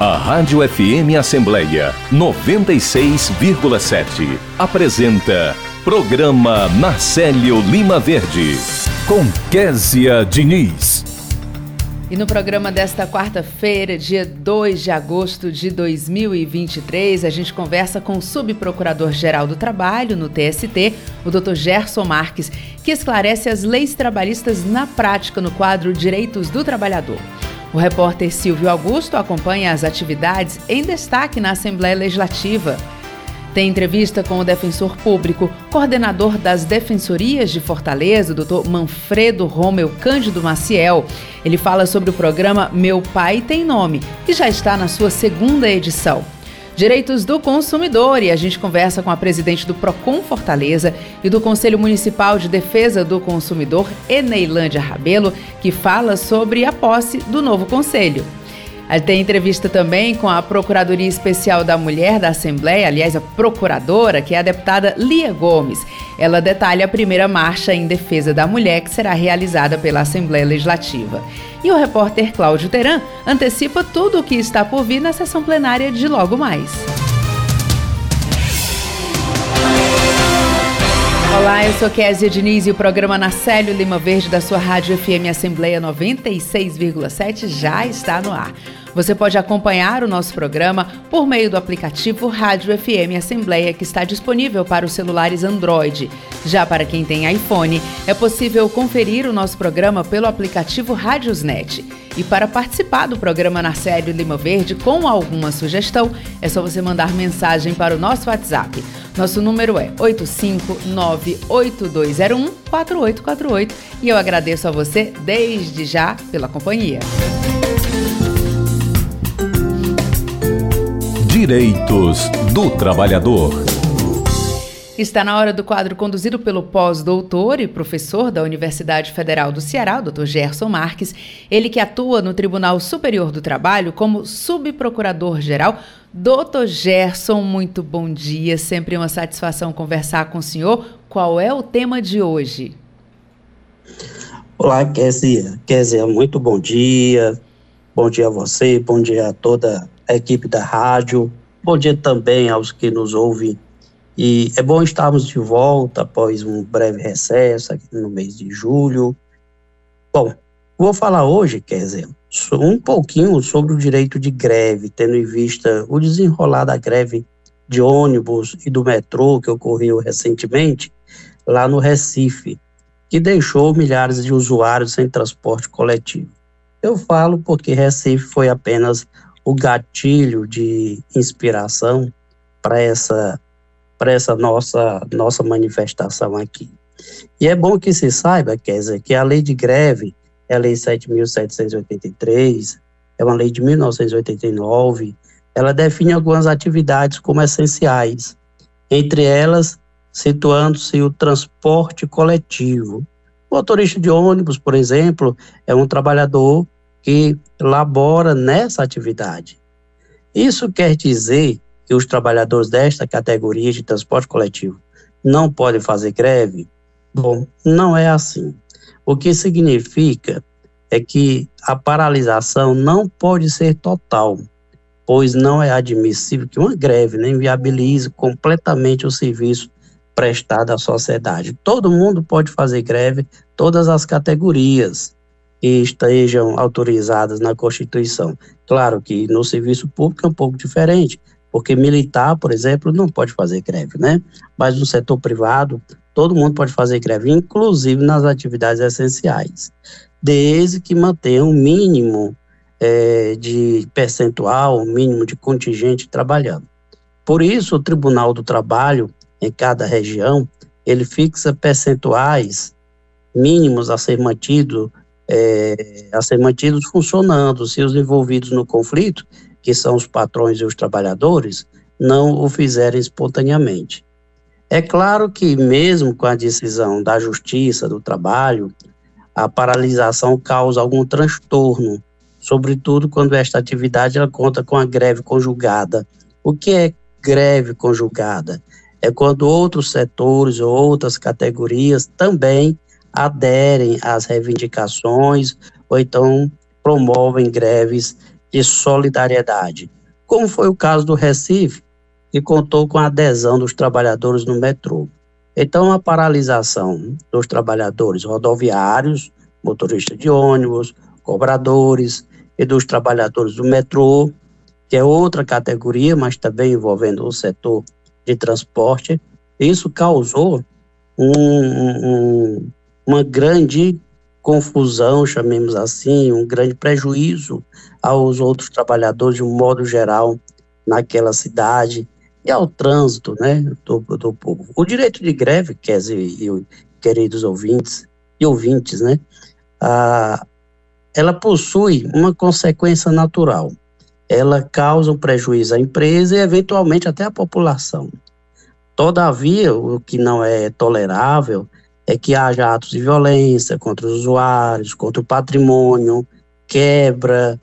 A Rádio FM Assembleia 96,7 apresenta Programa Marcelo Lima Verde com Késia Diniz. E no programa desta quarta-feira, dia 2 de agosto de 2023, a gente conversa com o subprocurador-geral do Trabalho no TST, o Dr. Gerson Marques, que esclarece as leis trabalhistas na prática no quadro Direitos do Trabalhador. O repórter Silvio Augusto acompanha as atividades em destaque na Assembleia Legislativa. Tem entrevista com o defensor público, coordenador das Defensorias de Fortaleza, o doutor Manfredo Romeu Cândido Maciel. Ele fala sobre o programa Meu Pai Tem Nome, que já está na sua segunda edição. Direitos do Consumidor e a gente conversa com a presidente do Procon Fortaleza e do Conselho Municipal de Defesa do Consumidor, Eneilândia Rabelo, que fala sobre a posse do novo conselho. Tem entrevista também com a Procuradoria Especial da Mulher da Assembleia, aliás, a procuradora, que é a deputada Lia Gomes. Ela detalha a primeira marcha em defesa da mulher que será realizada pela Assembleia Legislativa. E o repórter Cláudio Teran antecipa tudo o que está por vir na sessão plenária de logo mais. Olá, eu sou Kézia Diniz e o programa Nacélio Lima Verde da sua Rádio FM Assembleia 96,7 já está no ar. Você pode acompanhar o nosso programa por meio do aplicativo Rádio FM Assembleia, que está disponível para os celulares Android. Já para quem tem iPhone, é possível conferir o nosso programa pelo aplicativo Rádiosnet. E para participar do programa Na Série Lima Verde com alguma sugestão, é só você mandar mensagem para o nosso WhatsApp. Nosso número é 85982014848 e eu agradeço a você desde já pela companhia. Direitos do Trabalhador. Está na hora do quadro conduzido pelo pós-doutor e professor da Universidade Federal do Ceará, o Dr. Gerson Marques, ele que atua no Tribunal Superior do Trabalho como subprocurador-geral. Doutor Gerson, muito bom dia, sempre uma satisfação conversar com o senhor. Qual é o tema de hoje? Olá, Kézia. Kézia, muito bom dia. Bom dia a você, bom dia a toda a equipe da rádio. Bom dia também aos que nos ouvem. E é bom estarmos de volta após um breve recesso aqui no mês de julho. Bom, vou falar hoje, quer dizer, um pouquinho sobre o direito de greve, tendo em vista o desenrolar da greve de ônibus e do metrô que ocorreu recentemente lá no Recife, que deixou milhares de usuários sem transporte coletivo. Eu falo porque Recife foi apenas o gatilho de inspiração para essa para essa nossa nossa manifestação aqui. E é bom que se saiba, Kézia, que a lei de greve é a lei 7.783, é uma lei de 1989, ela define algumas atividades como essenciais, entre elas situando-se o transporte coletivo. O motorista de ônibus, por exemplo, é um trabalhador que labora nessa atividade. Isso quer dizer que os trabalhadores desta categoria de transporte coletivo não podem fazer greve? Bom, não é assim. O que significa é que a paralisação não pode ser total, pois não é admissível que uma greve nem viabilize completamente o serviço prestado à sociedade. Todo mundo pode fazer greve, todas as categorias que estejam autorizadas na Constituição. Claro que no serviço público é um pouco diferente, porque militar, por exemplo, não pode fazer greve, né? Mas no setor privado, todo mundo pode fazer greve, inclusive nas atividades essenciais, desde que mantenha um mínimo é, de percentual, um mínimo de contingente trabalhando. Por isso, o Tribunal do Trabalho, em cada região, ele fixa percentuais mínimos a ser mantido é, a ser mantidos funcionando se os envolvidos no conflito, que são os patrões e os trabalhadores, não o fizerem espontaneamente. É claro que, mesmo com a decisão da Justiça do Trabalho, a paralisação causa algum transtorno, sobretudo quando esta atividade ela conta com a greve conjugada. O que é greve conjugada? É quando outros setores ou outras categorias também aderem às reivindicações ou então promovem greves de solidariedade, como foi o caso do Recife, que contou com a adesão dos trabalhadores no metrô. Então, a paralisação dos trabalhadores rodoviários, motoristas de ônibus, cobradores e dos trabalhadores do metrô, que é outra categoria, mas também envolvendo o setor de transporte, isso causou um, um, uma grande confusão, chamemos assim, um grande prejuízo aos outros trabalhadores de um modo geral naquela cidade e ao trânsito, né, do, do povo. O direito de greve, e, e queridos ouvintes e ouvintes, né, ah, ela possui uma consequência natural. Ela causa um prejuízo à empresa e eventualmente até à população. Todavia, o que não é tolerável é que haja atos de violência contra os usuários, contra o patrimônio, quebra,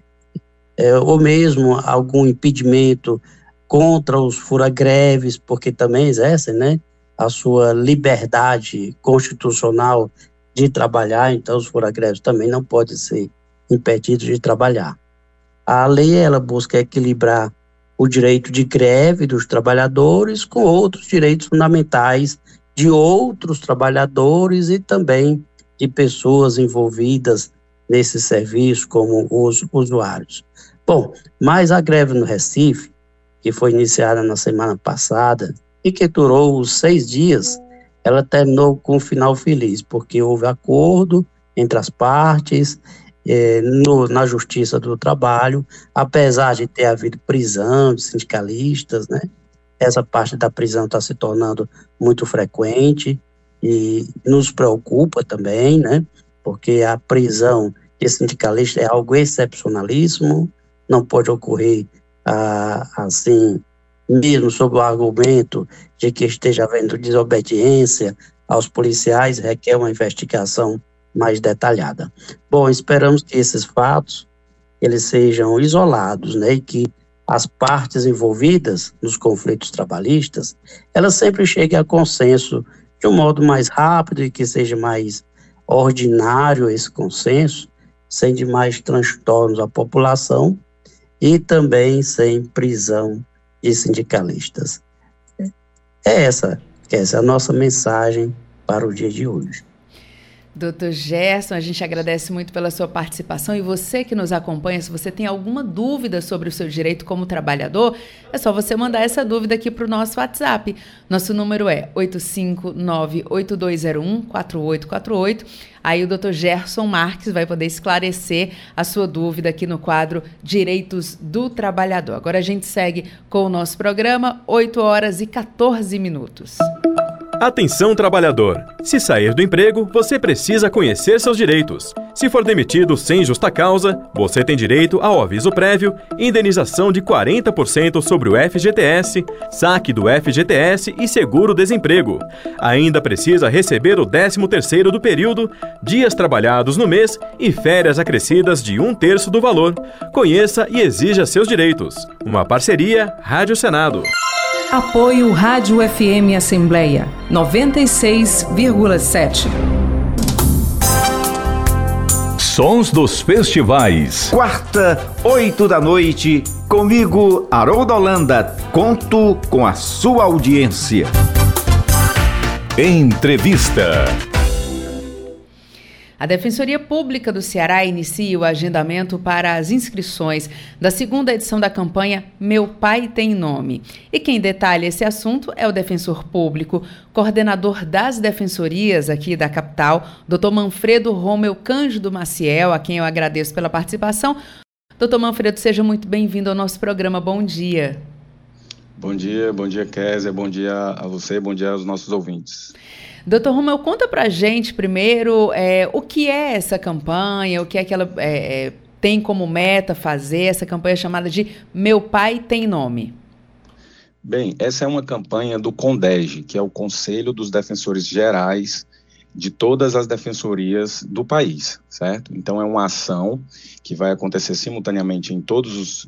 é, ou mesmo algum impedimento contra os fura-greves, porque também exercem né, a sua liberdade constitucional de trabalhar, então os fura-greves também não podem ser impedidos de trabalhar. A lei ela busca equilibrar o direito de greve dos trabalhadores com outros direitos fundamentais de outros trabalhadores e também de pessoas envolvidas nesse serviço, como os usuários. Bom, mas a greve no Recife, que foi iniciada na semana passada e que durou seis dias, ela terminou com um final feliz, porque houve acordo entre as partes eh, no, na Justiça do Trabalho, apesar de ter havido prisão de sindicalistas, né? Essa parte da prisão está se tornando muito frequente e nos preocupa também, né? Porque a prisão de sindicalista é algo excepcionalíssimo, não pode ocorrer ah, assim, mesmo sob o argumento de que esteja havendo desobediência aos policiais, requer uma investigação mais detalhada. Bom, esperamos que esses fatos eles sejam isolados, né, e que as partes envolvidas nos conflitos trabalhistas, elas sempre cheguem a consenso de um modo mais rápido e que seja mais ordinário esse consenso, sem demais transtornos à população e também sem prisão de sindicalistas. É essa, essa é a nossa mensagem para o dia de hoje. Doutor Gerson, a gente agradece muito pela sua participação e você que nos acompanha, se você tem alguma dúvida sobre o seu direito como trabalhador, é só você mandar essa dúvida aqui para o nosso WhatsApp. Nosso número é 859-8201-4848. Aí o doutor Gerson Marques vai poder esclarecer a sua dúvida aqui no quadro Direitos do Trabalhador. Agora a gente segue com o nosso programa, 8 horas e 14 minutos. Atenção trabalhador! Se sair do emprego, você precisa conhecer seus direitos. Se for demitido sem justa causa, você tem direito ao aviso prévio, indenização de 40% sobre o FGTS, saque do FGTS e seguro-desemprego. Ainda precisa receber o 13º do período, dias trabalhados no mês e férias acrescidas de um terço do valor. Conheça e exija seus direitos. Uma parceria Rádio Senado. Apoio Rádio FM Assembleia 96,7. Sons dos festivais. Quarta, oito da noite, comigo, Haroldo Holanda. Conto com a sua audiência. Entrevista. A Defensoria Pública do Ceará inicia o agendamento para as inscrições da segunda edição da campanha Meu Pai Tem Nome. E quem detalha esse assunto é o defensor público, coordenador das defensorias aqui da capital, Dr. Manfredo Romeu Cândido Maciel, a quem eu agradeço pela participação. Doutor Manfredo, seja muito bem-vindo ao nosso programa. Bom dia. Bom dia, bom dia, Kézia, bom dia a você, bom dia aos nossos ouvintes. Doutor Romeu, conta pra gente primeiro é, o que é essa campanha, o que é que ela é, é, tem como meta fazer, essa campanha chamada de Meu Pai Tem Nome. Bem, essa é uma campanha do CONDEG, que é o Conselho dos Defensores Gerais de todas as defensorias do país, certo? Então é uma ação que vai acontecer simultaneamente em todas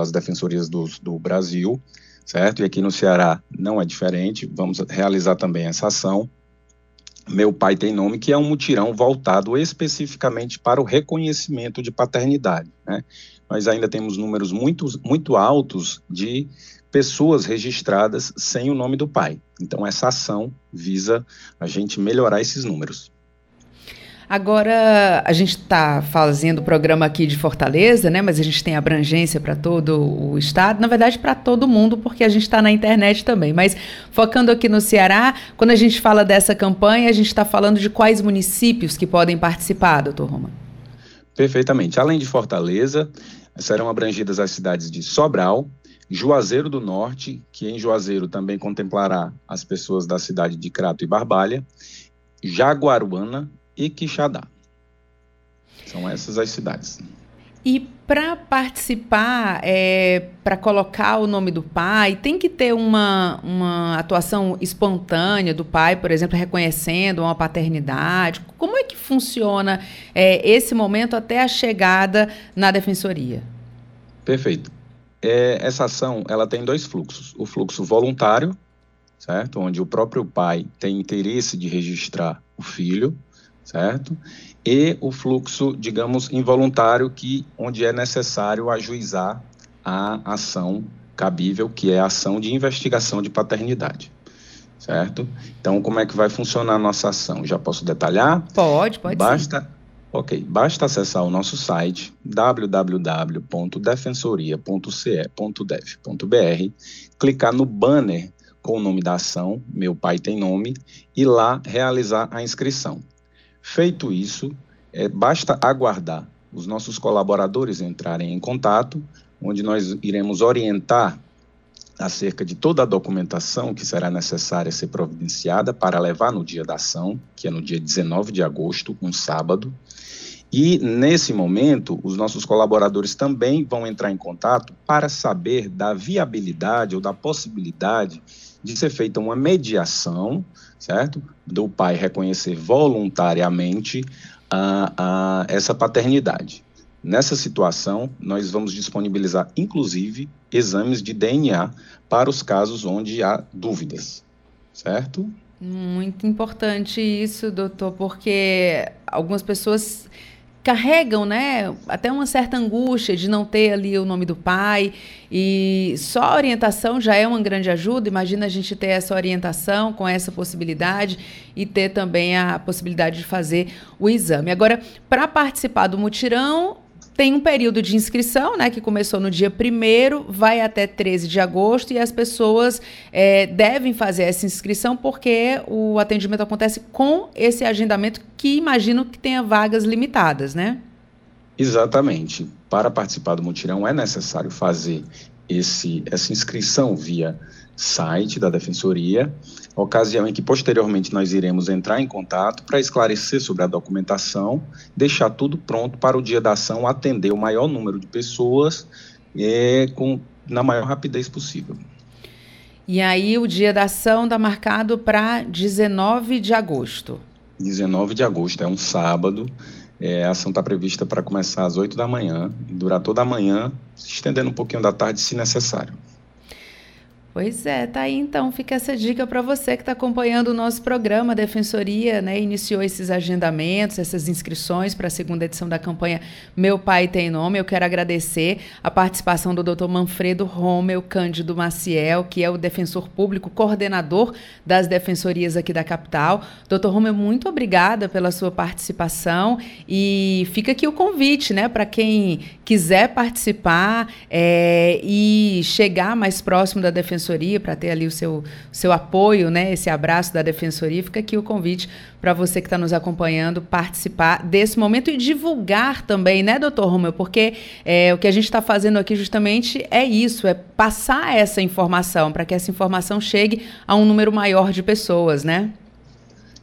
as defensorias do, do Brasil, certo? E aqui no Ceará não é diferente, vamos realizar também essa ação Meu Pai Tem Nome, que é um mutirão voltado especificamente para o reconhecimento de paternidade. Né? Nós ainda temos números muito, muito altos de pessoas registradas sem o nome do pai. Então, essa ação visa a gente melhorar esses números. Agora, a gente está fazendo o programa aqui de Fortaleza, né? Mas a gente tem abrangência para todo o estado, na verdade, para todo mundo, porque a gente está na internet também. Mas focando aqui no Ceará, quando a gente fala dessa campanha, a gente está falando de quais municípios que podem participar, doutor Roma? Perfeitamente. Além de Fortaleza, serão abrangidas as cidades de Sobral, Juazeiro do Norte, que em Juazeiro também contemplará as pessoas da cidade de Crato e Barbalha, Jaguaruana e Quixadá. São essas as cidades. E para participar, é, para colocar o nome do pai, tem que ter uma, uma atuação espontânea do pai, por exemplo, reconhecendo uma paternidade. Como é que funciona é, esse momento até a chegada na defensoria? Perfeito. É, essa ação ela tem dois fluxos: o fluxo voluntário, certo, onde o próprio pai tem interesse de registrar o filho, certo? E o fluxo, digamos, involuntário, que onde é necessário ajuizar a ação cabível, que é a ação de investigação de paternidade. Certo? Então, como é que vai funcionar a nossa ação? Já posso detalhar? Pode, pode Basta, sim. Ok, basta acessar o nosso site www.defensoria.ce.dev.br, clicar no banner com o nome da ação, Meu Pai Tem Nome, e lá realizar a inscrição. Feito isso, é, basta aguardar os nossos colaboradores entrarem em contato, onde nós iremos orientar acerca de toda a documentação que será necessária ser providenciada para levar no dia da ação, que é no dia 19 de agosto, um sábado. E nesse momento, os nossos colaboradores também vão entrar em contato para saber da viabilidade ou da possibilidade de ser feita uma mediação certo? Do pai reconhecer voluntariamente a, a essa paternidade. Nessa situação, nós vamos disponibilizar, inclusive, exames de DNA para os casos onde há dúvidas, certo? Muito importante isso, doutor, porque algumas pessoas carregam, né, até uma certa angústia de não ter ali o nome do pai e só a orientação já é uma grande ajuda. Imagina a gente ter essa orientação com essa possibilidade e ter também a possibilidade de fazer o exame. Agora, para participar do mutirão, tem um período de inscrição, né, que começou no dia 1 vai até 13 de agosto, e as pessoas é, devem fazer essa inscrição porque o atendimento acontece com esse agendamento que imagino que tenha vagas limitadas, né? Exatamente. Para participar do mutirão é necessário fazer esse, essa inscrição via site da Defensoria, ocasião em que posteriormente nós iremos entrar em contato para esclarecer sobre a documentação, deixar tudo pronto para o dia da ação atender o maior número de pessoas é, com, na maior rapidez possível. E aí o dia da ação está marcado para 19 de agosto. 19 de agosto, é um sábado. É, a ação está prevista para começar às 8 da manhã e durar toda a manhã, se estendendo um pouquinho da tarde, se necessário. Pois é, tá aí então, fica essa dica para você que está acompanhando o nosso programa. A Defensoria né, iniciou esses agendamentos, essas inscrições para a segunda edição da campanha Meu Pai Tem Nome. Eu quero agradecer a participação do Dr. Manfredo Romeu Cândido Maciel, que é o defensor público, coordenador das defensorias aqui da capital. Doutor Romeu, muito obrigada pela sua participação e fica aqui o convite né, para quem quiser participar é, e chegar mais próximo da defensoria Defensoria, para ter ali o seu, seu apoio, né, esse abraço da Defensoria, fica aqui o convite para você que está nos acompanhando participar desse momento e divulgar também, né, doutor Romeu? Porque é, o que a gente está fazendo aqui justamente é isso, é passar essa informação, para que essa informação chegue a um número maior de pessoas, né?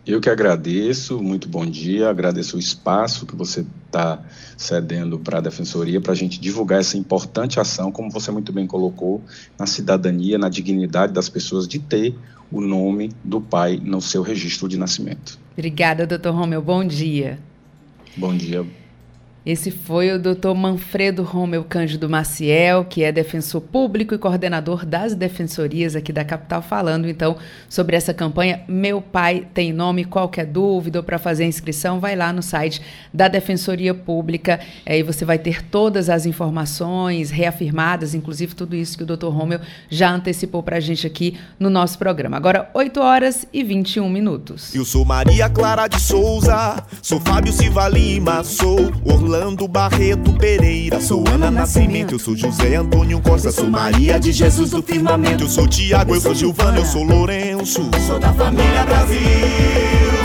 Eu que agradeço, muito bom dia, agradeço o espaço que você está cedendo para a Defensoria para a gente divulgar essa importante ação, como você muito bem colocou, na cidadania, na dignidade das pessoas de ter o nome do pai no seu registro de nascimento. Obrigada, doutor Romeu. Bom dia. Bom dia. Esse foi o Dr. Manfredo Romeu Cândido Maciel, que é defensor público e coordenador das defensorias aqui da capital, falando então sobre essa campanha Meu Pai Tem Nome. Qualquer dúvida ou para fazer a inscrição, vai lá no site da Defensoria Pública e você vai ter todas as informações reafirmadas, inclusive tudo isso que o Dr. Romeu já antecipou para a gente aqui no nosso programa. Agora, 8 horas e 21 minutos. Eu sou Maria Clara de Souza, sou Fábio Silva Lima, sou Orlando. Orlando Barreto Pereira. Sou Ana Nascimento, eu sou José Antônio Costa, sou Maria de Jesus do Firmamento. Eu sou Tiago, eu sou Gilvana, eu sou Lourenço. Sou da família Brasil.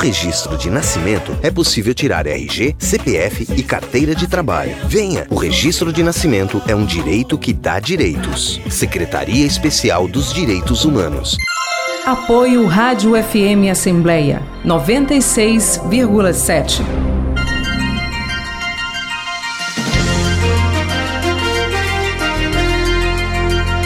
Registro de nascimento, é possível tirar RG, CPF e carteira de trabalho. Venha! O registro de nascimento é um direito que dá direitos. Secretaria Especial dos Direitos Humanos. Apoio Rádio FM Assembleia 96,7.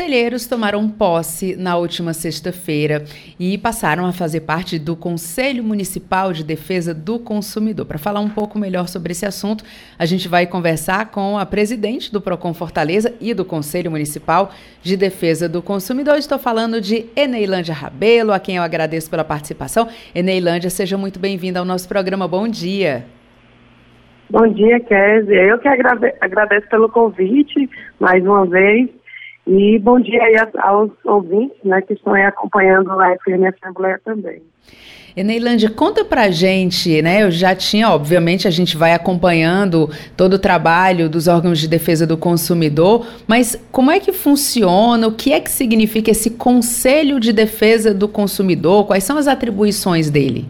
Conselheiros tomaram posse na última sexta-feira e passaram a fazer parte do Conselho Municipal de Defesa do Consumidor. Para falar um pouco melhor sobre esse assunto, a gente vai conversar com a presidente do Procon Fortaleza e do Conselho Municipal de Defesa do Consumidor. Estou falando de Eneilândia Rabelo, a quem eu agradeço pela participação. Eneilândia, seja muito bem-vinda ao nosso programa. Bom dia. Bom dia, Kézia. Eu que agradeço pelo convite mais uma vez e bom dia aí aos ouvintes né, que estão aí acompanhando a FM Assembleia também. Eneilândia, conta pra gente, né? Eu já tinha, obviamente, a gente vai acompanhando todo o trabalho dos órgãos de defesa do consumidor, mas como é que funciona? O que é que significa esse Conselho de Defesa do Consumidor? Quais são as atribuições dele?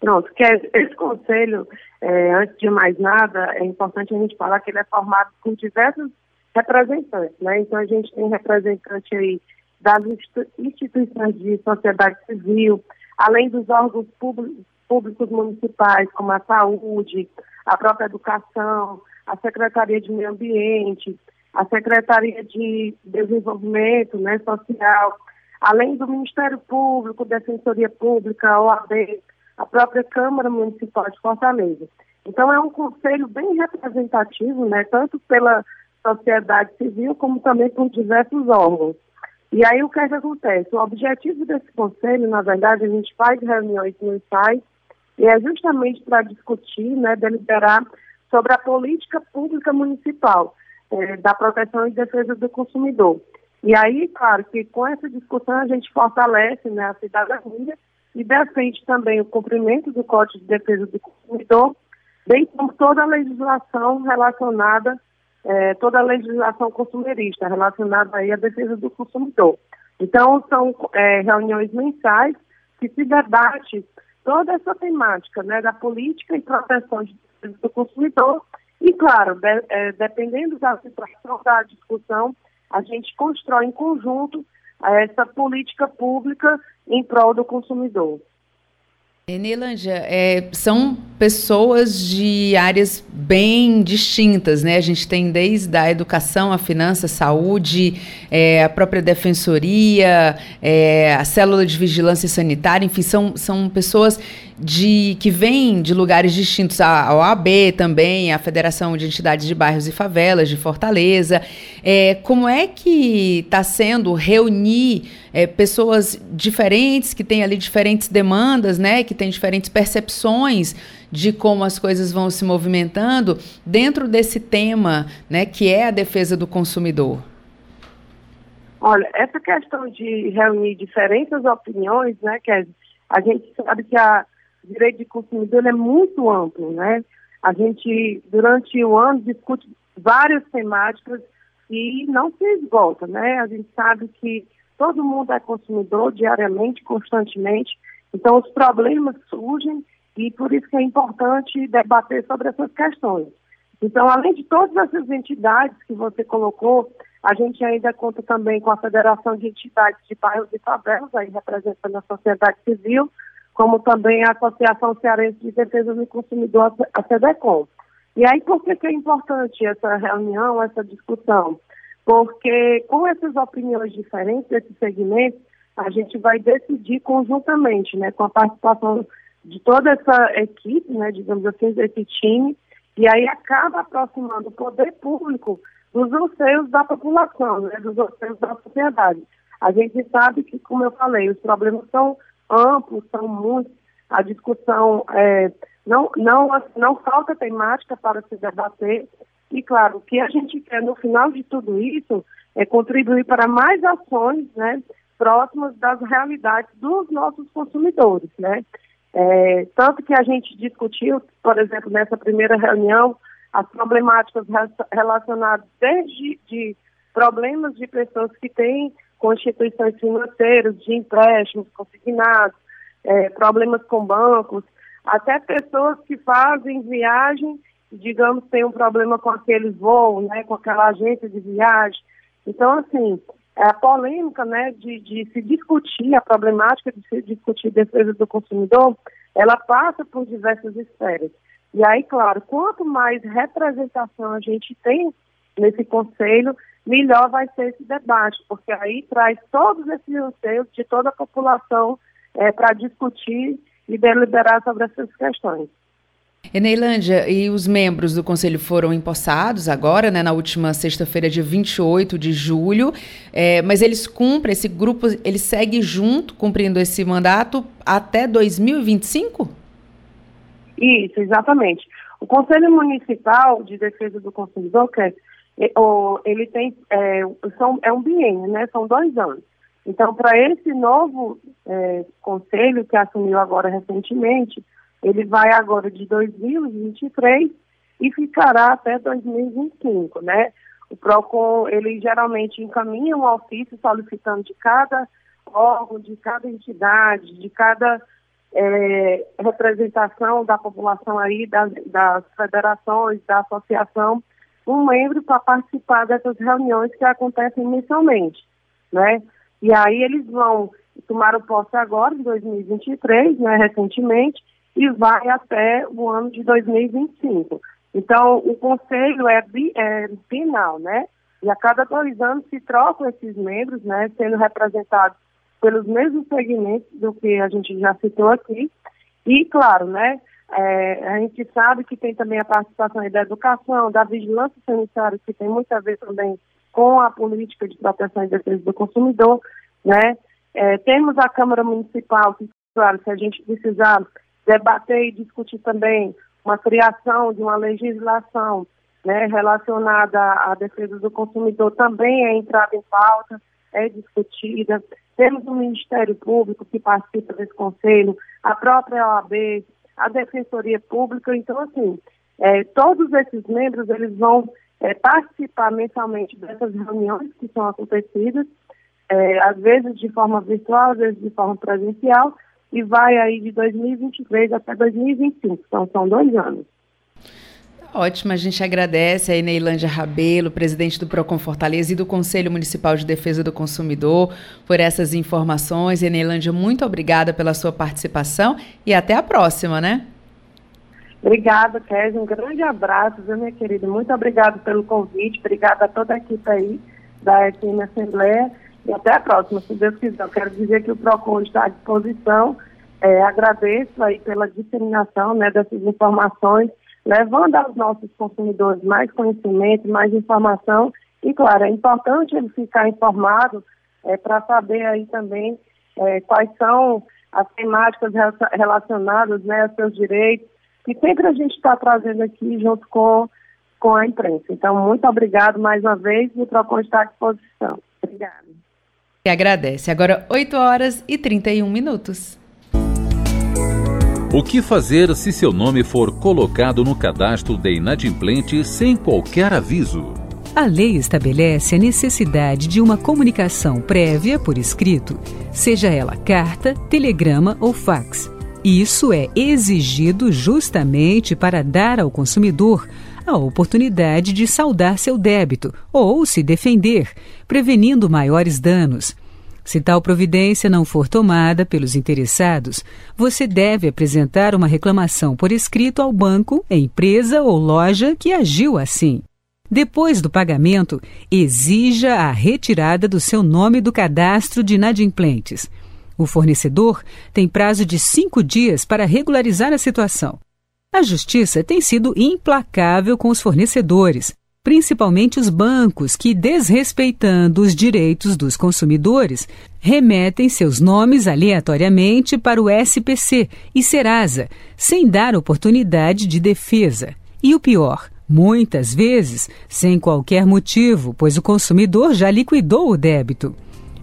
Pronto, que é, esse conselho, é, antes de mais nada, é importante a gente falar que ele é formado por diversos representantes, né? Então a gente tem representante aí das instituições de sociedade civil, além dos órgãos públicos, municipais, como a saúde, a própria educação, a Secretaria de Meio Ambiente, a Secretaria de Desenvolvimento né, Social, além do Ministério Público, Defensoria Pública, OAB, a própria Câmara Municipal de Fortaleza. Então é um conselho bem representativo, né, tanto pela sociedade civil, como também por diversos órgãos. E aí o que, é que acontece? O objetivo desse conselho, na verdade, a gente faz reuniões mensais e é justamente para discutir, né, deliberar sobre a política pública municipal é, da proteção e defesa do consumidor. E aí, claro, que com essa discussão a gente fortalece né, a cidadania e defende também o cumprimento do Código de Defesa do Consumidor, bem como toda a legislação relacionada é, toda a legislação consumerista relacionada aí à defesa do consumidor. Então, são é, reuniões mensais que se debate toda essa temática né, da política e proteção do consumidor. E, claro, de, é, dependendo da situação da discussão, a gente constrói em conjunto essa política pública em prol do consumidor. Enelândia, é, são pessoas de áreas bem distintas, né? A gente tem desde a educação, a finança, a saúde, é, a própria defensoria, é, a célula de vigilância sanitária, enfim, são, são pessoas de que vêm de lugares distintos, a OAB também, a Federação de Entidades de Bairros e Favelas de Fortaleza. É, como é que está sendo reunir é, pessoas diferentes, que têm ali diferentes demandas, né, que têm diferentes percepções de como as coisas vão se movimentando dentro desse tema, né, que é a defesa do consumidor? Olha, essa questão de reunir diferentes opiniões, né, que a gente sabe que a direito de consumidor é muito amplo, né? A gente, durante o ano, discute várias temáticas e não se esgota, né? A gente sabe que todo mundo é consumidor diariamente, constantemente, então os problemas surgem e por isso que é importante debater sobre essas questões. Então, além de todas essas entidades que você colocou, a gente ainda conta também com a Federação de Entidades de Bairros e Favelas, aí representando a sociedade civil, como também a Associação Cearense de Defesa do Consumidor, a SEDECOM. E aí, por que, que é importante essa reunião, essa discussão? Porque com essas opiniões diferentes desses segmentos, a gente vai decidir conjuntamente, né, com a participação de toda essa equipe, né, digamos assim, desse time, e aí acaba aproximando o poder público dos anseios da população, né, dos anseios da sociedade. A gente sabe que, como eu falei, os problemas são amplos, são muitos. A discussão é, não, não, não falta temática para se debater. E, claro, o que a gente quer no final de tudo isso é contribuir para mais ações né, próximas das realidades dos nossos consumidores. Né? É, tanto que a gente discutiu, por exemplo, nessa primeira reunião, as problemáticas relacionadas desde de problemas de pessoas que têm constituições financeiras, de empréstimos consignados, é, problemas com bancos, até pessoas que fazem viagem, digamos, tem um problema com aquele voo, né, com aquela agência de viagem. Então, assim, a polêmica, né, de, de se discutir, a problemática de se discutir defesa do consumidor, ela passa por diversas esferas. E aí, claro, quanto mais representação a gente tem nesse conselho, melhor vai ser esse debate, porque aí traz todos esses anseios de toda a população é, para discutir e deliberar sobre essas questões. Eneilândia, e os membros do Conselho foram empossados agora, né, na última sexta-feira, dia 28 de julho, é, mas eles cumprem, esse grupo, ele segue junto, cumprindo esse mandato até 2025? Isso, exatamente. O Conselho Municipal de Defesa do Consumidor, que é ele tem é, são, é um biênio, né? São dois anos. Então, para esse novo é, conselho que assumiu agora recentemente, ele vai agora de 2023 e ficará até 2025, né? O PROCON, ele geralmente encaminha um ofício solicitando de cada órgão, de cada entidade, de cada é, representação da população aí, das, das federações, da associação, um membro para participar dessas reuniões que acontecem mensalmente, né? E aí eles vão tomar o posse agora, em 2023, né, recentemente, e vai até o ano de 2025. Então, o conselho é, bi, é né? E a cada dois anos se trocam esses membros, né, sendo representados pelos mesmos segmentos do que a gente já citou aqui. E, claro, né, é, a gente sabe que tem também a participação da educação, da vigilância sanitária, que tem muito a ver também com a política de proteção e defesa do consumidor, né? É, temos a Câmara Municipal, que, claro, se a gente precisar debater e discutir também uma criação de uma legislação né, relacionada à defesa do consumidor, também é entrada em pauta, é discutida. Temos o Ministério Público que participa desse conselho, a própria OAB, a Defensoria Pública. Então, assim, é, todos esses membros eles vão é, participar mensalmente dessas reuniões que são acontecidas. é, às vezes de forma virtual, às vezes de forma presencial, e vai aí de 2023 até 2025, então são dois anos. Ótimo, a gente agradece a Neilândia Rabelo, presidente do Procon Fortaleza e do Conselho Municipal de Defesa do Consumidor, por essas informações. Neilândia, muito obrigada pela sua participação e até a próxima, né? Obrigada, Kézia. Um grande abraço, viu, minha querida? Muito obrigada pelo convite. Obrigada a toda a equipe aí da FM Assembleia. E até a próxima, se Deus quiser. Eu quero dizer que o PROCON está à disposição. É, agradeço aí pela disseminação né, dessas informações levando aos nossos consumidores mais conhecimento, mais informação. E, claro, é importante ele ficar informado é, para saber aí também é, quais são as temáticas relacionadas né, aos seus direitos, que sempre a gente está trazendo aqui junto com, com a imprensa. Então, muito obrigado mais uma vez e o Procon está à disposição. Obrigada. E agradece. Agora, 8 horas e 31 minutos. O que fazer se seu nome for colocado no cadastro de inadimplente sem qualquer aviso? A lei estabelece a necessidade de uma comunicação prévia por escrito, seja ela carta, telegrama ou fax. Isso é exigido justamente para dar ao consumidor a oportunidade de saldar seu débito ou se defender, prevenindo maiores danos. Se tal providência não for tomada pelos interessados, você deve apresentar uma reclamação por escrito ao banco, empresa ou loja que agiu assim. Depois do pagamento, exija a retirada do seu nome do cadastro de inadimplentes. O fornecedor tem prazo de cinco dias para regularizar a situação. A Justiça tem sido implacável com os fornecedores, principalmente os bancos que, desrespeitando os direitos dos consumidores, remetem seus nomes aleatoriamente para o SPC e Serasa, sem dar oportunidade de defesa. E o pior, muitas vezes sem qualquer motivo, pois o consumidor já liquidou o débito.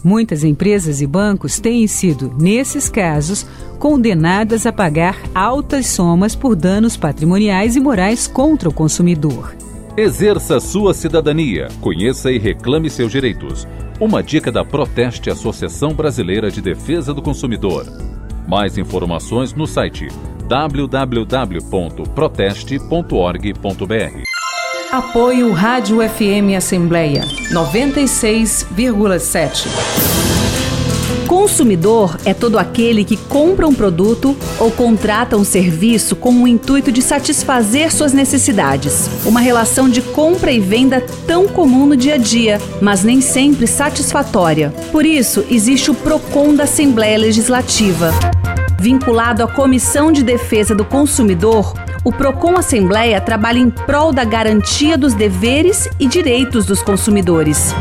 Muitas empresas e bancos têm sido, nesses casos, condenadas a pagar altas somas por danos patrimoniais e morais contra o consumidor. Exerça sua cidadania, conheça e reclame seus direitos. Uma dica da Proteste Associação Brasileira de Defesa do Consumidor. Mais informações no site www.proteste.org.br. Apoio Rádio FM Assembleia 96,7. Consumidor é todo aquele que compra um produto ou contrata um serviço com o intuito de satisfazer suas necessidades. Uma relação de compra e venda tão comum no dia a dia, mas nem sempre satisfatória. Por isso, existe o PROCON da Assembleia Legislativa. Vinculado à Comissão de Defesa do Consumidor, o Procon Assembleia trabalha em prol da garantia dos deveres e direitos dos consumidores.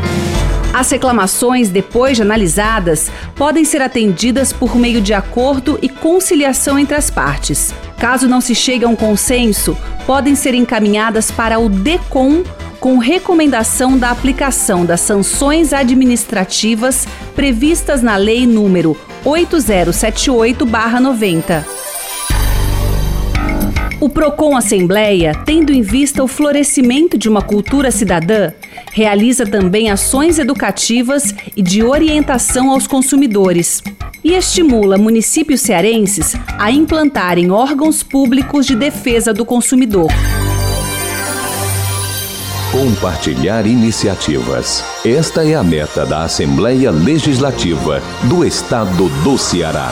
As reclamações, depois de analisadas, podem ser atendidas por meio de acordo e conciliação entre as partes. Caso não se chegue a um consenso, podem ser encaminhadas para o DECOM com recomendação da aplicação das sanções administrativas previstas na Lei número 8078-90. O Procon Assembleia, tendo em vista o florescimento de uma cultura cidadã, realiza também ações educativas e de orientação aos consumidores e estimula municípios cearenses a implantarem órgãos públicos de defesa do consumidor. Compartilhar iniciativas. Esta é a meta da Assembleia Legislativa do Estado do Ceará.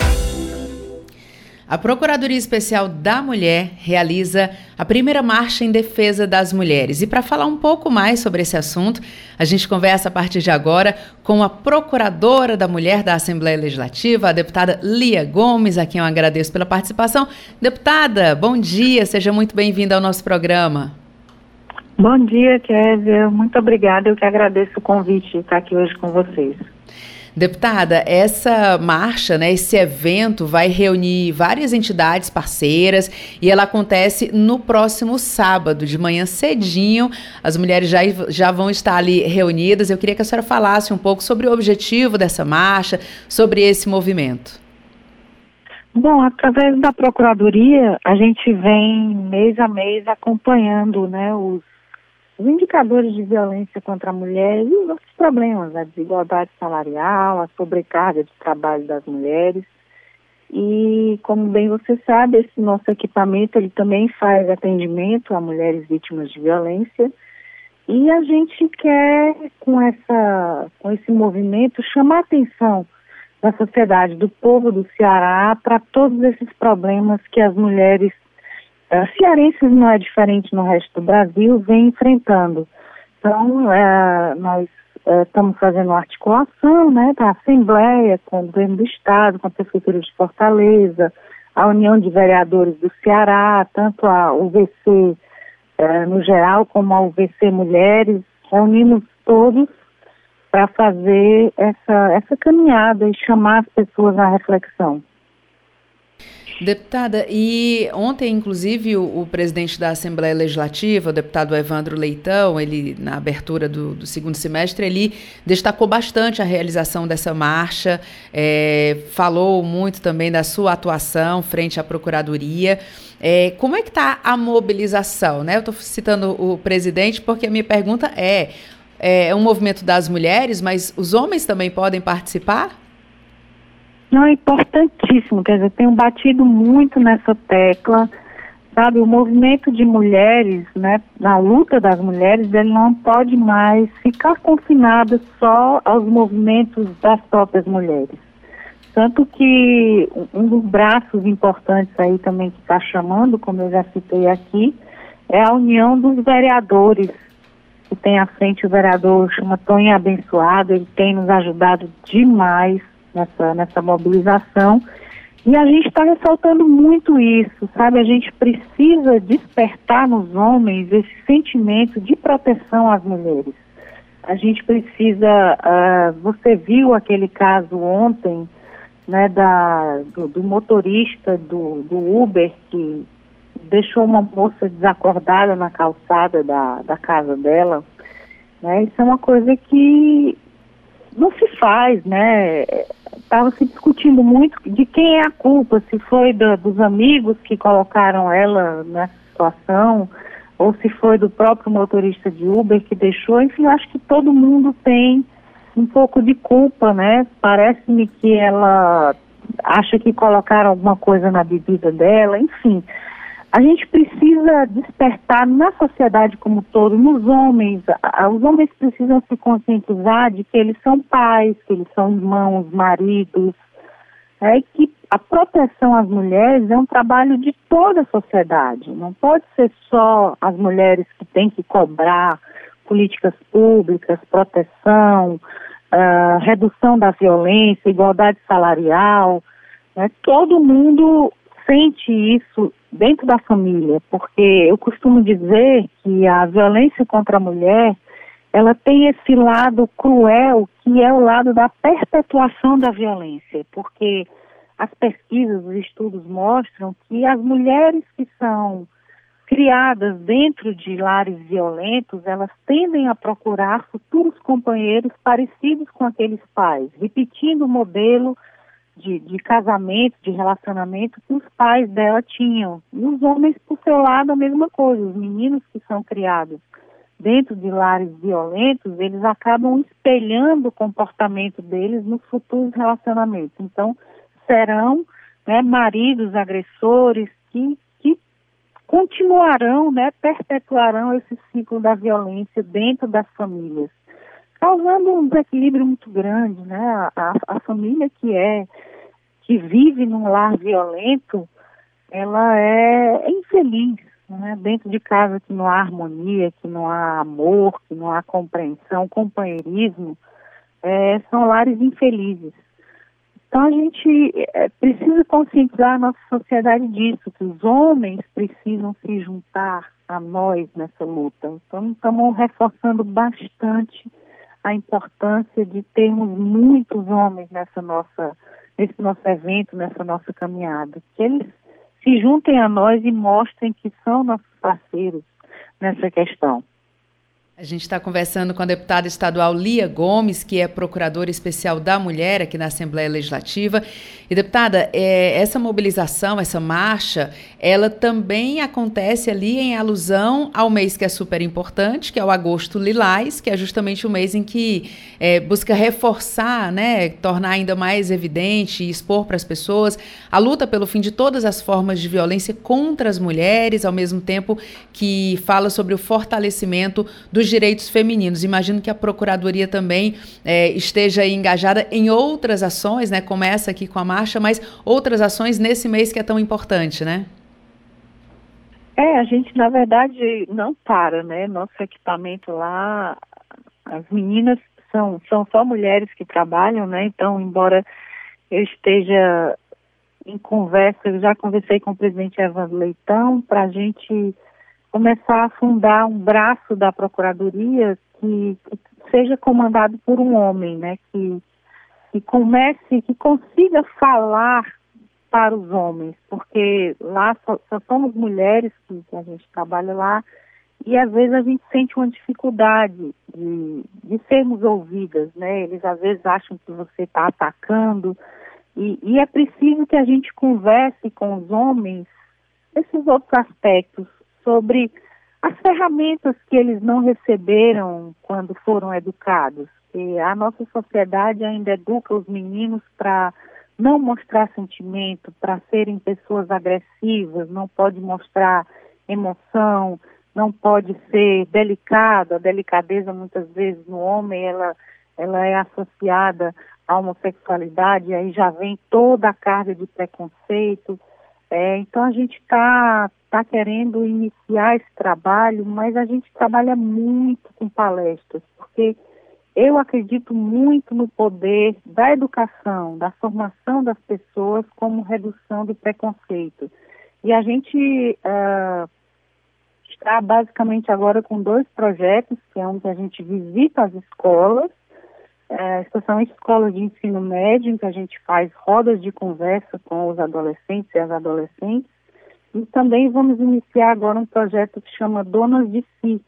A Procuradoria Especial da Mulher realiza a primeira marcha em defesa das mulheres. E para falar um pouco mais sobre esse assunto, a gente conversa a partir de agora com a Procuradora da Mulher da Assembleia Legislativa, a deputada Lia Gomes, a quem eu agradeço pela participação. Deputada, bom dia, seja muito bem-vinda ao nosso programa. Bom dia, Kézia. Muito obrigada. Eu que agradeço o convite de estar aqui hoje com vocês. Deputada, essa marcha, né, esse evento vai reunir várias entidades parceiras e ela acontece no próximo sábado, de manhã cedinho. As mulheres já, já vão estar ali reunidas. Eu queria que a senhora falasse um pouco sobre o objetivo dessa marcha, sobre esse movimento. Bom, através da Procuradoria, a gente vem mês a mês acompanhando né, os os indicadores de violência contra a mulher e os outros problemas, a desigualdade salarial, a sobrecarga de trabalho das mulheres. E, como bem você sabe, esse nosso equipamento ele também faz atendimento a mulheres vítimas de violência. E a gente quer, com, essa, com esse movimento, chamar a atenção da sociedade, do povo do Ceará, para todos esses problemas que as mulheres Uh, cearenses não é diferente no resto do Brasil, vem enfrentando. Então, uh, nós uh, estamos fazendo articulação né, da Assembleia com o governo do Estado, com a Prefeitura de Fortaleza, a União de Vereadores do Ceará, tanto a UVC no geral como a UVC Mulheres, reunimos todos para fazer essa, essa caminhada e chamar as pessoas à reflexão. Deputada, e ontem, inclusive, o, o, presidente da Assembleia Legislativa, o deputado Evandro Leitão, ele, na abertura do, do segundo semestre, ele destacou bastante a realização dessa marcha, é, falou muito também da sua atuação frente à Procuradoria. É, como é que está a mobilização? Né? Eu estou citando o presidente porque a minha pergunta é, é um movimento das mulheres, mas os homens também podem participar? Não, é importantíssimo, quer dizer, tenho batido muito nessa tecla, sabe, o movimento de mulheres, né, na luta das mulheres, ele não pode mais ficar confinado só aos movimentos das próprias mulheres. Tanto que um dos braços importantes aí também que está chamando, como eu já citei aqui, é a união dos vereadores, que tem à frente o vereador chama Tonho Abençoado, ele tem nos ajudado demais nessa, nessa mobilização. E a gente está ressaltando muito isso, sabe? A gente precisa despertar nos homens esse sentimento de proteção às mulheres. A gente precisa. Uh, você viu aquele caso ontem, né, da, do, do motorista do, do Uber que deixou uma moça desacordada na calçada da, da casa dela. Né? Isso é uma coisa que não se faz, né? Estava se discutindo muito de quem é a culpa, se foi do, dos amigos que colocaram ela nessa situação, ou se foi do próprio motorista de Uber que deixou. Enfim, acho que todo mundo tem um pouco de culpa, né? Parece-me que ela acha que colocaram alguma coisa na bebida dela, enfim. A gente precisa despertar na sociedade como todo, nos homens. Os homens precisam se conscientizar de que eles são pais, que eles são irmãos, maridos, é que a proteção às mulheres é um trabalho de toda a sociedade. Não pode ser só as mulheres que têm que cobrar políticas públicas, proteção, uh, redução da violência, igualdade salarial. Né? Todo mundo sente isso dentro da família, porque eu costumo dizer que a violência contra a mulher, ela tem esse lado cruel, que é o lado da perpetuação da violência, porque as pesquisas, os estudos mostram que as mulheres que são criadas dentro de lares violentos, elas tendem a procurar futuros companheiros parecidos com aqueles pais, repetindo o modelo de, de casamento, de relacionamento que os pais dela tinham. E os homens, por seu lado, a mesma coisa. Os meninos que são criados dentro de lares violentos, eles acabam espelhando o comportamento deles nos futuros relacionamentos. Então, serão né, maridos agressores que, que continuarão, né, perpetuarão esse ciclo da violência dentro das famílias causando um desequilíbrio muito grande, né? A, a, família que é que vive num lar violento, ela é infeliz, né? Dentro de casa que não há harmonia, que não há amor, que não há compreensão, companheirismo, é, são lares infelizes. Então a gente é, precisa conscientizar a nossa sociedade disso, que os homens precisam se juntar a nós nessa luta. Então estamos reforçando bastante a importância de termos muitos homens nessa nossa, nesse nosso evento, nessa nossa caminhada. Que eles se juntem a nós e mostrem que são nossos parceiros nessa questão. A gente está conversando com a deputada estadual Lia Gomes, que é procuradora especial da mulher aqui na Assembleia Legislativa. E, deputada, é, essa mobilização, essa marcha, ela também acontece ali em alusão ao mês que é super importante, que é o agosto lilás, que é justamente o mês em que é, busca reforçar, né, tornar ainda mais evidente e expor para as pessoas a luta pelo fim de todas as formas de violência contra as mulheres, ao mesmo tempo que fala sobre o fortalecimento dos direitos femininos. Imagino que a Procuradoria também é, esteja engajada em outras ações, né, como essa aqui com a marcha, mas outras ações nesse mês que é tão importante, né? É, a gente na verdade não para, né? Nosso equipamento lá, as meninas são, são só mulheres que trabalham, né? Então, embora eu esteja em conversa, eu já conversei com o presidente Evandro Leitão para a gente começar a fundar um braço da Procuradoria que, que, seja comandado por um homem, né? Que, que comece, que consiga falar para os homens, porque lá só, só somos mulheres que, que, a gente trabalha lá e às vezes a gente sente uma dificuldade de, de sermos ouvidas, né? Eles às vezes acham que você está atacando e, e é preciso que a gente converse com os homens esses outros aspectos sobre as ferramentas que eles não receberam quando foram educados. E a nossa sociedade ainda educa os meninos para não mostrar sentimento, para serem pessoas agressivas, não pode mostrar emoção, não pode ser delicado. A delicadeza muitas vezes no homem ela ela é associada à homossexualidade, aí já vem toda a carga de preconceito. É, então a gente está tá querendo iniciar esse trabalho, mas a gente trabalha muito com palestras, porque eu acredito muito no poder da educação, da formação das pessoas como redução do preconceito. E a gente uh, está basicamente agora com dois projetos, que é um que a gente visita as escolas, uh, especialmente escolas de ensino médio, em que a gente faz rodas de conversa com os adolescentes e as adolescentes. E também vamos iniciar agora um projeto que chama Donas de Si,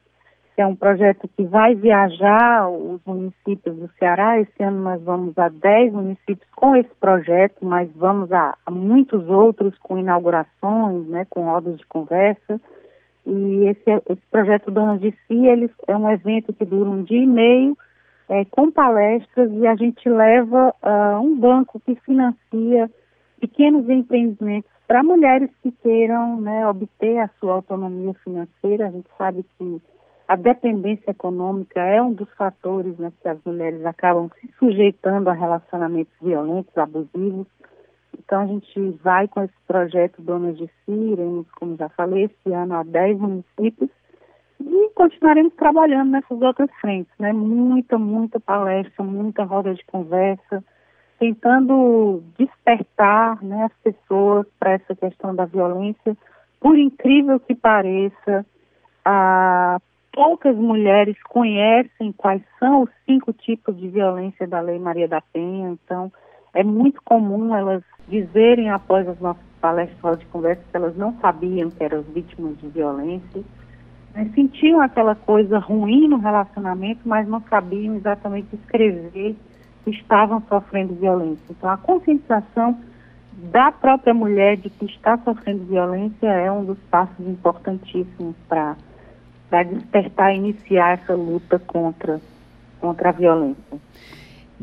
que é um projeto que vai viajar os municípios do Ceará. Esse ano nós vamos a 10 municípios com esse projeto, mas vamos a, a muitos outros com inaugurações, né, com rodas de conversa. E esse, esse projeto Donas de Si, ele é um evento que dura um dia e meio, é, com palestras, e a gente leva uh, um banco que financia pequenos empreendimentos para mulheres que queiram né, obter a sua autonomia financeira. A gente sabe que a dependência econômica é um dos fatores né, que as mulheres acabam se sujeitando a relacionamentos violentos, abusivos. Então, a gente vai com esse projeto Donas de Si, como já falei, esse ano a 10 municípios e continuaremos trabalhando nessas outras frentes, né? Muita, muita palestra, muita roda de conversa, tentando despertar né, as pessoas para essa questão da violência. Por incrível que pareça, poucas mulheres conhecem quais são os cinco tipos de violência da Lei Maria da Penha, então é muito comum elas dizerem após as nossas palestras de conversa que elas não sabiam que eram vítimas de violência, né? sentiam aquela coisa ruim no relacionamento, mas não sabiam exatamente escrever que estavam sofrendo violência. Então a conscientização da própria mulher de que está sofrendo violência é um dos passos importantíssimos para despertar e iniciar essa luta contra, contra a violência.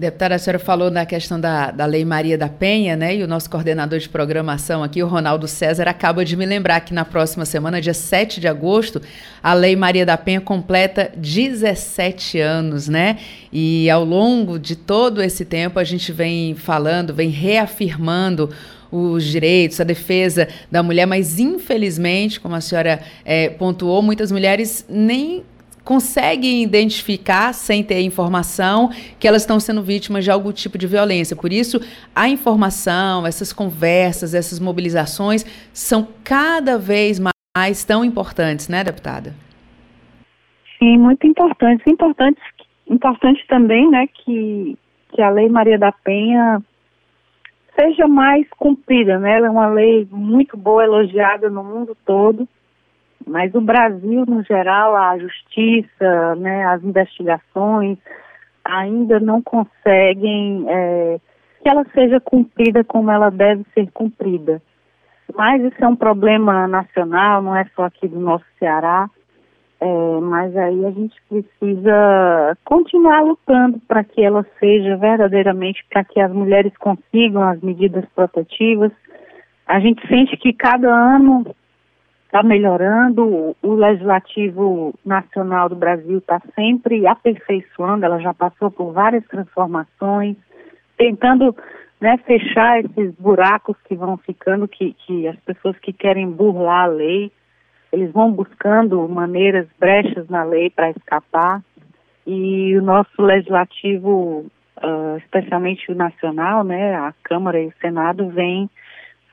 Deputada, a senhora falou na questão da, da Lei Maria da Penha, né? E o nosso coordenador de programação aqui, o Ronaldo César, acaba de me lembrar que na próxima semana, dia 7 de agosto, a Lei Maria da Penha completa 17 anos, né? E ao longo de todo esse tempo a gente vem falando, vem reafirmando os direitos, a defesa da mulher, mas infelizmente, como a senhora é, pontuou, muitas mulheres nem conseguem identificar, sem ter informação, que elas estão sendo vítimas de algum tipo de violência. Por isso, a informação, essas conversas, essas mobilizações são cada vez mais tão importantes, né, deputada? Sim, muito importantes. Importantes importante também, né, que, que a Lei Maria da Penha seja mais cumprida, né? Ela é uma lei muito boa, elogiada no mundo todo, mas o Brasil, no geral, a justiça, né, as investigações ainda não conseguem é, que ela seja cumprida como ela deve ser cumprida. Mas isso é um problema nacional, não é só aqui do nosso Ceará. É, mas aí a gente precisa continuar lutando para que ela seja verdadeiramente, para que as mulheres consigam as medidas protetivas. A gente sente que cada ano está melhorando, o Legislativo Nacional do Brasil está sempre aperfeiçoando, ela já passou por várias transformações, tentando né, fechar esses buracos que vão ficando, que, que as pessoas que querem burlar a lei, eles vão buscando maneiras, brechas na lei para escapar. E o nosso legislativo, uh, especialmente o nacional, né, a Câmara e o Senado, vem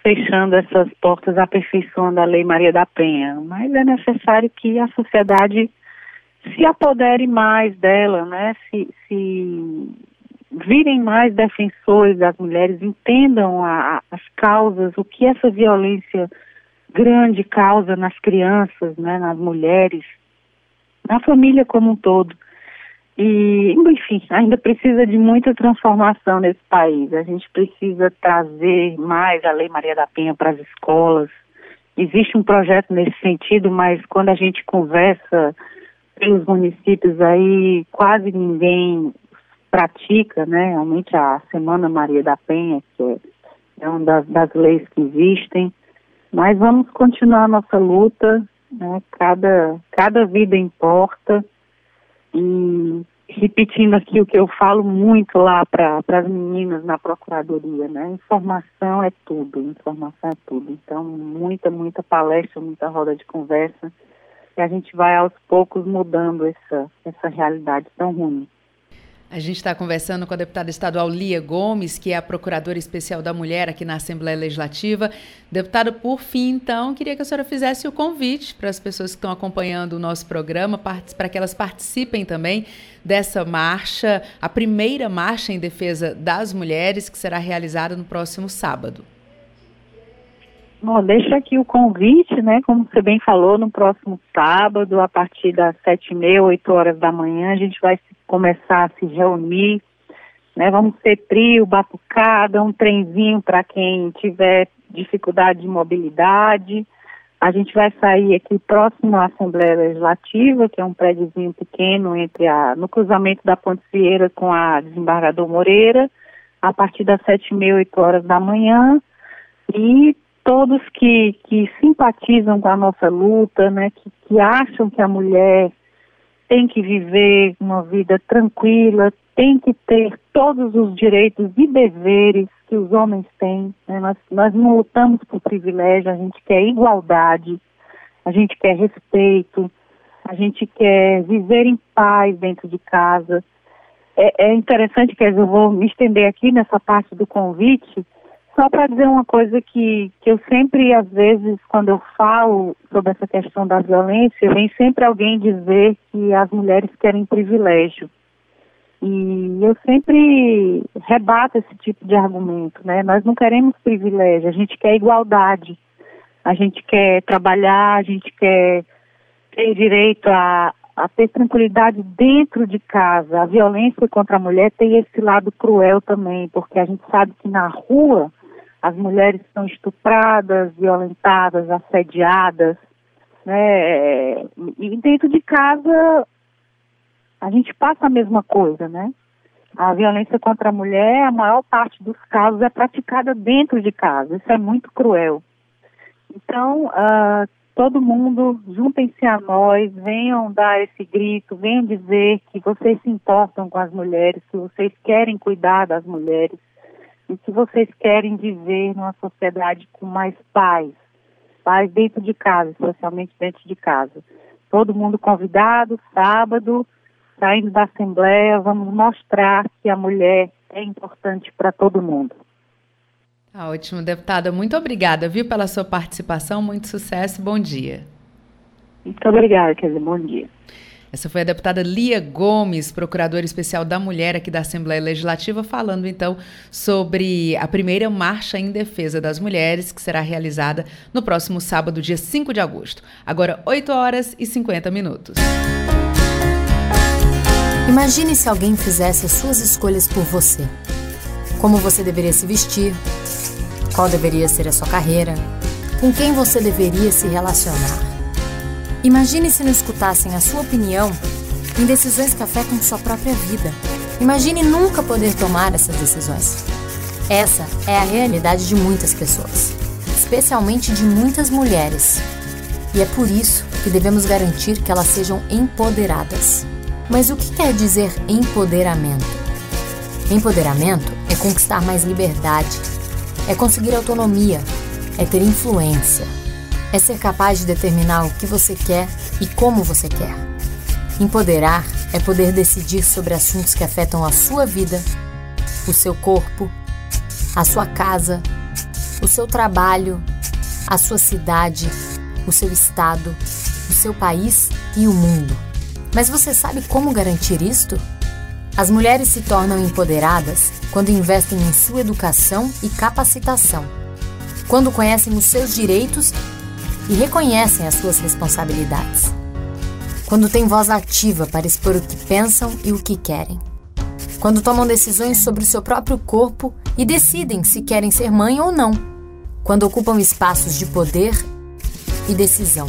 fechando essas portas, aperfeiçoando a Lei Maria da Penha. Mas é necessário que a sociedade se apodere mais dela, né, se, se virem mais defensores das mulheres, entendam a, as causas, o que essa violência grande causa nas crianças, né, nas mulheres, na família como um todo. E, enfim, ainda precisa de muita transformação nesse país. A gente precisa trazer mais a Lei Maria da Penha para as escolas. Existe um projeto nesse sentido, mas quando a gente conversa pelos municípios aí, quase ninguém pratica, né? Realmente a Semana Maria da Penha, que é, é uma das, das leis que existem. Mas vamos continuar a nossa luta, né? Cada, cada vida importa. E repetindo aqui o que eu falo muito lá para as meninas na procuradoria, né? Informação é tudo, informação é tudo. Então, muita, muita palestra, muita roda de conversa. E a gente vai aos poucos mudando essa, essa realidade tão ruim. A gente está conversando com a deputada estadual Lia Gomes, que é a procuradora especial da mulher aqui na Assembleia Legislativa. Deputada, por fim, então, queria que a senhora fizesse o convite para as pessoas que estão acompanhando o nosso programa, para que elas participem também dessa marcha, a primeira marcha em defesa das mulheres, que será realizada no próximo sábado. Bom, deixa aqui o convite, né? Como você bem falou, no próximo sábado, a partir das sete e meia, oito horas da manhã, a gente vai começar a se reunir, né? Vamos ter trio, batucada, um trenzinho para quem tiver dificuldade de mobilidade. A gente vai sair aqui próximo à Assembleia Legislativa, que é um prédiozinho pequeno entre a, no cruzamento da Ponte Vieira com a Desembargador Moreira, a partir das sete e meia, oito horas da manhã. E todos que, que simpatizam com a nossa luta, né, que, que acham que a mulher tem que viver uma vida tranquila, tem que ter todos os direitos e deveres que os homens têm. Né? Nós, nós não lutamos por privilégio, a gente quer igualdade, a gente quer respeito, a gente quer viver em paz dentro de casa. É, é interessante, que eu vou me estender aqui nessa parte do convite, só para dizer uma coisa que, que eu sempre, às vezes, quando eu falo sobre essa questão da violência, vem sempre alguém dizer que as mulheres querem privilégio. E eu sempre rebato esse tipo de argumento, né? Nós não queremos privilégio, a gente quer igualdade. A gente quer trabalhar, a gente quer ter direito a, a ter tranquilidade dentro de casa. A violência contra a mulher tem esse lado cruel também, porque a gente sabe que na rua as mulheres são estupradas, violentadas, assediadas, né? E dentro de casa a gente passa a mesma coisa, né? A violência contra a mulher, a maior parte dos casos é praticada dentro de casa. Isso é muito cruel. Então, uh, todo mundo, juntem-se a nós, venham dar esse grito, venham dizer que vocês se importam com as mulheres, que vocês querem cuidar das mulheres, e que vocês querem viver numa sociedade com mais paz, paz dentro de casa, especialmente dentro de casa. Todo mundo convidado, sábado, saindo da Assembleia, vamos mostrar que a mulher é importante para todo mundo. Tá ótimo, deputada. Muito obrigada, viu, pela sua participação. Muito sucesso. Bom dia. Muito obrigada, Kelly. Bom dia. Essa foi a deputada Lia Gomes, procuradora especial da mulher aqui da Assembleia Legislativa, falando então sobre a primeira marcha em defesa das mulheres, que será realizada no próximo sábado, dia 5 de agosto. Agora, 8 horas e 50 minutos. Imagine se alguém fizesse as suas escolhas por você. Como você deveria se vestir, qual deveria ser a sua carreira, com quem você deveria se relacionar. Imagine se não escutassem a sua opinião em decisões que afetam sua própria vida. Imagine nunca poder tomar essas decisões. Essa é a realidade de muitas pessoas, especialmente de muitas mulheres. E é por isso que devemos garantir que elas sejam empoderadas. Mas o que quer dizer empoderamento? Empoderamento é conquistar mais liberdade, é conseguir autonomia, é ter influência, é ser capaz de determinar o que você quer e como você quer. Empoderar é poder decidir sobre assuntos que afetam a sua vida, o seu corpo, a sua casa, o seu trabalho, a sua cidade, o seu estado, o seu país e o mundo. Mas você sabe como garantir isto? As mulheres se tornam empoderadas quando investem em sua educação e capacitação, quando conhecem os seus direitos e reconhecem as suas responsabilidades, quando têm voz ativa para expor o que pensam e o que querem, quando tomam decisões sobre o seu próprio corpo e decidem se querem ser mãe ou não, quando ocupam espaços de poder e decisão,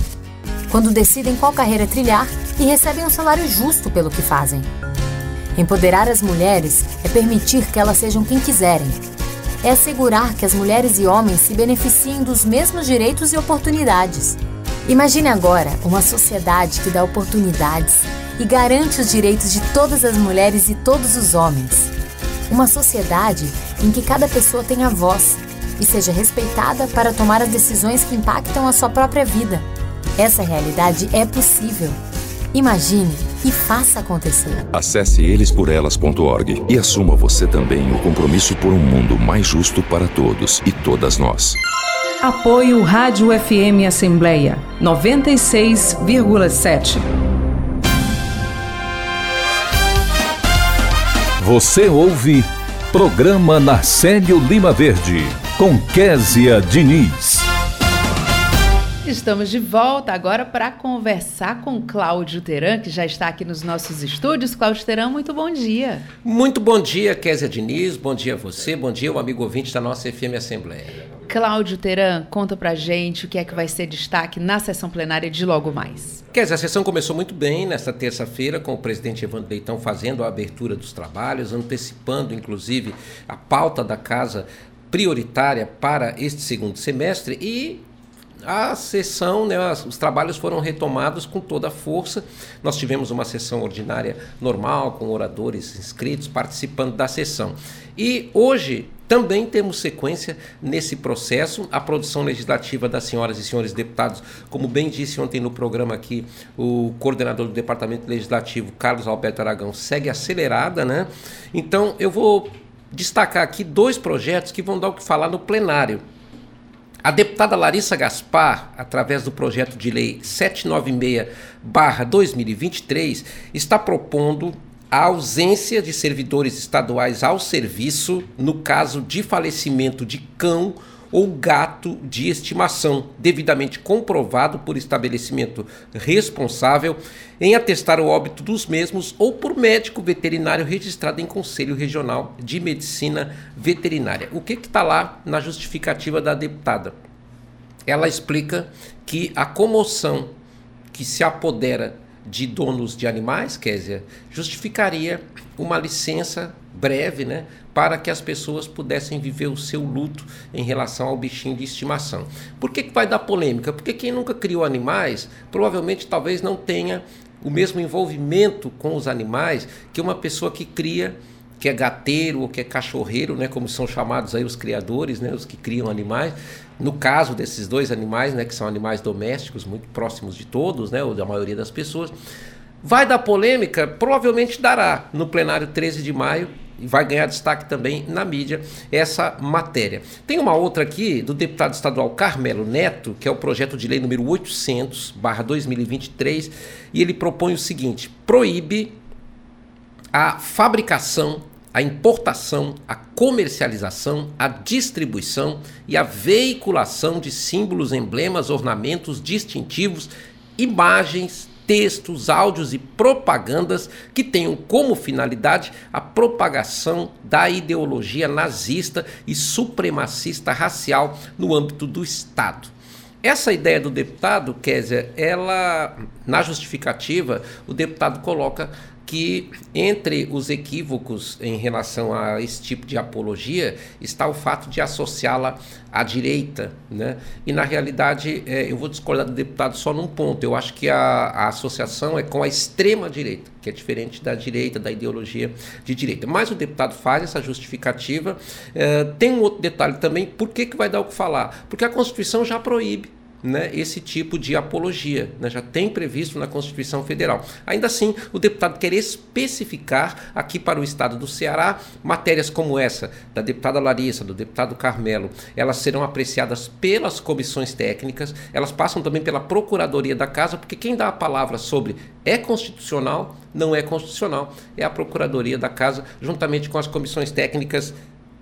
quando decidem qual carreira trilhar e recebem um salário justo pelo que fazem. Empoderar as mulheres é permitir que elas sejam quem quiserem. É assegurar que as mulheres e homens se beneficiem dos mesmos direitos e oportunidades. Imagine agora uma sociedade que dá oportunidades e garante os direitos de todas as mulheres e todos os homens. Uma sociedade em que cada pessoa tenha voz e seja respeitada para tomar as decisões que impactam a sua própria vida. Essa realidade é possível. Imagine e faça acontecer. Acesse elesporelas.org e assuma você também o compromisso por um mundo mais justo para todos e todas nós. Apoio Rádio FM Assembleia 96,7. Você ouve Programa Narcélio Lima Verde com Késia Diniz. Estamos de volta agora para conversar com Cláudio Teran, que já está aqui nos nossos estúdios. Cláudio Teran, muito bom dia. Muito bom dia, Késia Diniz. Bom dia a você. Bom dia, o amigo ouvinte da nossa FM Assembleia. Cláudio Teran, conta pra gente o que é que vai ser destaque na sessão plenária de logo mais. Kézia, a sessão começou muito bem nesta terça-feira, com o presidente Evandro Leitão fazendo a abertura dos trabalhos, antecipando, inclusive, a pauta da casa prioritária para este segundo semestre e a sessão, né, os trabalhos foram retomados com toda a força. Nós tivemos uma sessão ordinária normal, com oradores inscritos participando da sessão. E hoje também temos sequência nesse processo. A produção legislativa das senhoras e senhores deputados, como bem disse ontem no programa aqui, o coordenador do Departamento Legislativo, Carlos Alberto Aragão, segue acelerada, né? Então eu vou destacar aqui dois projetos que vão dar o que falar no plenário. A deputada Larissa Gaspar, através do projeto de lei 796-2023, está propondo a ausência de servidores estaduais ao serviço no caso de falecimento de cão ou gato de estimação, devidamente comprovado por estabelecimento responsável em atestar o óbito dos mesmos ou por médico veterinário registrado em Conselho Regional de Medicina Veterinária. O que está lá na justificativa da deputada? Ela explica que a comoção que se apodera de donos de animais, Késia, justificaria uma licença breve, né, para que as pessoas pudessem viver o seu luto em relação ao bichinho de estimação. Por que, que vai dar polêmica? Porque quem nunca criou animais, provavelmente talvez não tenha o mesmo envolvimento com os animais que uma pessoa que cria que é gateiro ou que é cachorreiro, né, como são chamados aí os criadores, né, os que criam animais. No caso desses dois animais, né, que são animais domésticos, muito próximos de todos, né, ou da maioria das pessoas, vai dar polêmica? Provavelmente dará no plenário 13 de maio, vai ganhar destaque também na mídia essa matéria. Tem uma outra aqui do deputado estadual Carmelo Neto, que é o projeto de lei número 800/2023, e ele propõe o seguinte: proíbe a fabricação, a importação, a comercialização, a distribuição e a veiculação de símbolos, emblemas, ornamentos distintivos, imagens, textos, áudios e propagandas que tenham como finalidade a propagação da ideologia nazista e supremacista racial no âmbito do Estado. Essa ideia do deputado, Kézia, ela, na justificativa, o deputado coloca que entre os equívocos em relação a esse tipo de apologia está o fato de associá-la à direita, né? E na realidade é, eu vou discordar do deputado só num ponto. Eu acho que a, a, associação é com a extrema direita, que é diferente da direita, da ideologia de direita. Mas o deputado faz essa justificativa. É, tem um outro detalhe também. Por que, que vai dar o que falar? Porque a Constituição já proíbe né, esse tipo de apologia. Né, já tem previsto na Constituição Federal. Ainda assim, o deputado quer especificar aqui para o Estado do Ceará matérias como essa, da deputada Larissa, do deputado Carmelo. Elas serão apreciadas pelas comissões técnicas, elas passam também pela Procuradoria da Casa, porque quem dá a palavra sobre é constitucional, não é constitucional, é a Procuradoria da Casa, juntamente com as comissões técnicas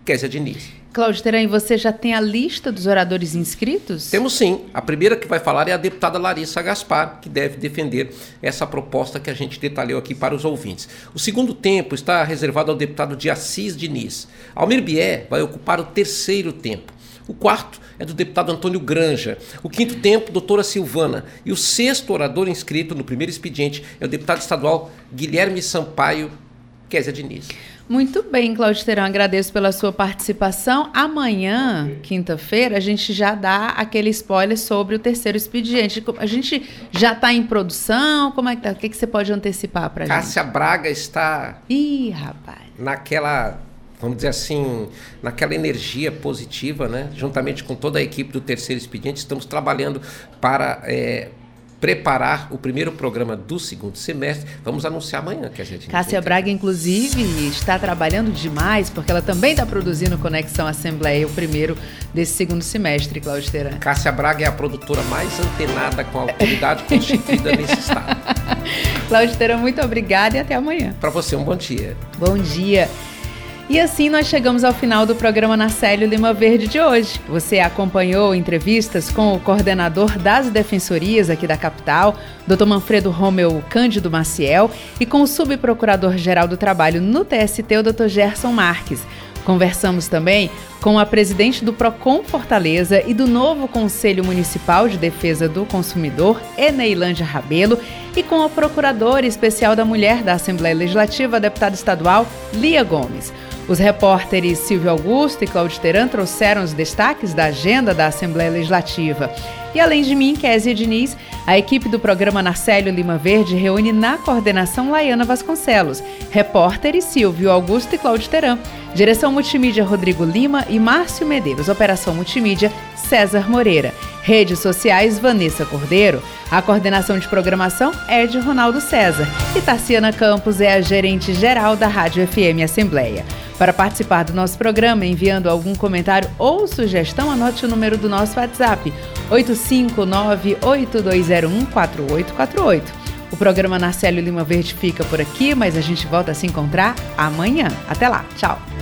Kézia Diniz. Cláudio Teran, você já tem a lista dos oradores inscritos? Temos sim. A primeira que vai falar é a deputada Larissa Gaspar, que deve defender essa proposta que a gente detalhou aqui para os ouvintes. O segundo tempo está reservado ao deputado de Assis Diniz. Almir Bier vai ocupar o terceiro tempo. O quarto é do deputado Antônio Granja. O quinto tempo, doutora Silvana. E o sexto orador inscrito no primeiro expediente é o deputado estadual Guilherme Sampaio Kézia Diniz. Muito bem, Cláudio Terão, agradeço pela sua participação. Amanhã, quinta-feira, a gente já dá aquele spoiler sobre o terceiro expediente. A gente já está em produção? Como é que tá? O que, que você pode antecipar para a gente? Cássia Braga está. Ih, rapaz. Naquela vamos dizer assim, naquela energia positiva, né? Juntamente com toda a equipe do Terceiro Expediente, estamos trabalhando para é, preparar o primeiro programa do segundo semestre. Vamos anunciar amanhã que a gente. Cássia Braga, inclusive, está trabalhando demais, porque ela também está produzindo Conexão Assembleia, o primeiro desse segundo semestre, Cláudio Teran. Cássia Braga é a produtora mais antenada com a autoridade constituída nesse estado. Cláudio Teran, muito obrigada e até amanhã. Para você, um bom dia. Bom dia. E assim nós chegamos ao final do programa Narcélio Lima Verde de hoje. Você acompanhou entrevistas com o coordenador das defensorias aqui da capital, Dr. Manfredo Romeu Cândido Maciel, e com o subprocurador-geral do Trabalho no TST, o Dr. Gerson Marques. Conversamos também com a presidente do Procon Fortaleza e do novo Conselho Municipal de Defesa do Consumidor, Eneilândia Rabelo, e com a procuradora especial da Mulher da Assembleia Legislativa, a deputada estadual Lia Gomes. Os repórteres Silvio Augusto e Cláudio Teran trouxeram os destaques da agenda da Assembleia Legislativa. E além de mim, Kézia Diniz, a equipe do programa Narcélio Lima Verde reúne na coordenação Laiana Vasconcelos, repórteres Silvio Augusto e Cláudio Teran, direção multimídia Rodrigo Lima e Márcio Medeiros, operação multimídia César Moreira, redes sociais Vanessa Cordeiro, a coordenação de programação é de Ronaldo César. E Tarciana Campos é a gerente geral da Rádio FM Assembleia. Para participar do nosso programa, enviando algum comentário ou sugestão, anote o número do nosso WhatsApp: 859-8201-4848. O programa Narcélio Lima Verde fica por aqui, mas a gente volta a se encontrar amanhã. Até lá, tchau!